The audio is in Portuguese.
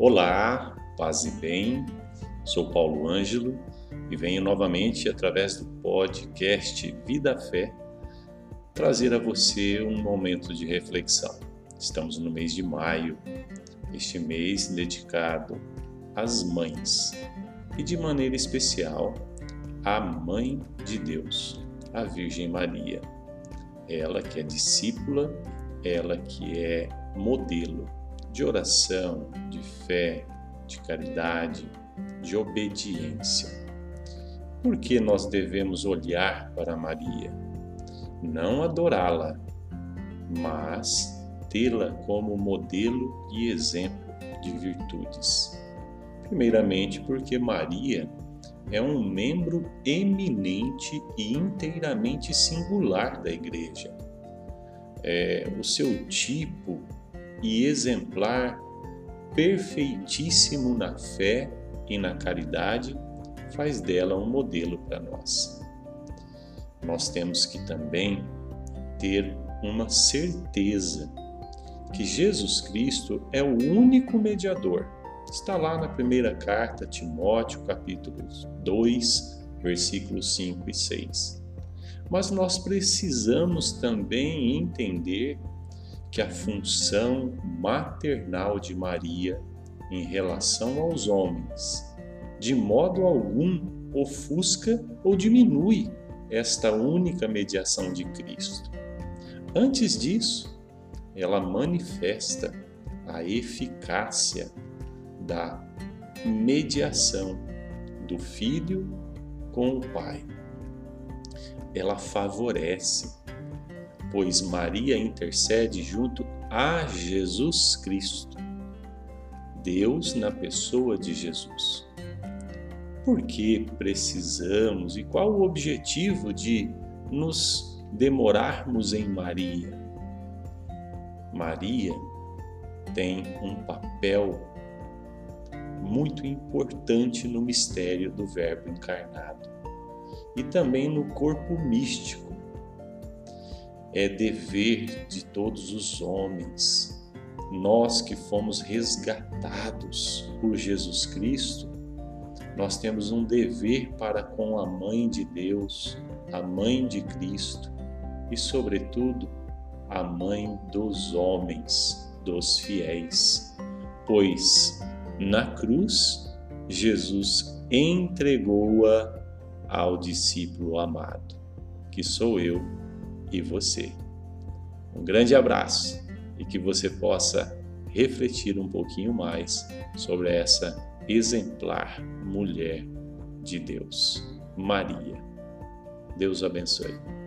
Olá, paz e bem. Sou Paulo Ângelo e venho novamente através do podcast Vida Fé trazer a você um momento de reflexão. Estamos no mês de maio, este mês dedicado às mães e de maneira especial à Mãe de Deus, a Virgem Maria. Ela que é discípula, ela que é modelo de oração, de fé, de caridade, de obediência. Por que nós devemos olhar para Maria? Não adorá-la, mas tê-la como modelo e exemplo de virtudes. Primeiramente, porque Maria é um membro eminente e inteiramente singular da Igreja. É, o seu tipo e exemplar perfeitíssimo na fé e na caridade faz dela um modelo para nós. Nós temos que também ter uma certeza que Jesus Cristo é o único mediador. Está lá na primeira carta Timóteo, capítulo 2, versículos 5 e 6. Mas nós precisamos também entender que a função maternal de Maria em relação aos homens, de modo algum ofusca ou diminui esta única mediação de Cristo. Antes disso, ela manifesta a eficácia da mediação do filho com o pai. Ela favorece, pois Maria intercede junto a Jesus Cristo, Deus na pessoa de Jesus. Por que precisamos e qual o objetivo de nos demorarmos em Maria? Maria tem um papel muito importante no mistério do Verbo encarnado e também no corpo místico. É dever de todos os homens, nós que fomos resgatados por Jesus Cristo, nós temos um dever para com a Mãe de Deus, a Mãe de Cristo e, sobretudo, a mãe dos homens, dos fiéis, pois na cruz Jesus entregou-a ao discípulo amado, que sou eu e você. Um grande abraço e que você possa refletir um pouquinho mais sobre essa exemplar mulher de Deus, Maria. Deus abençoe.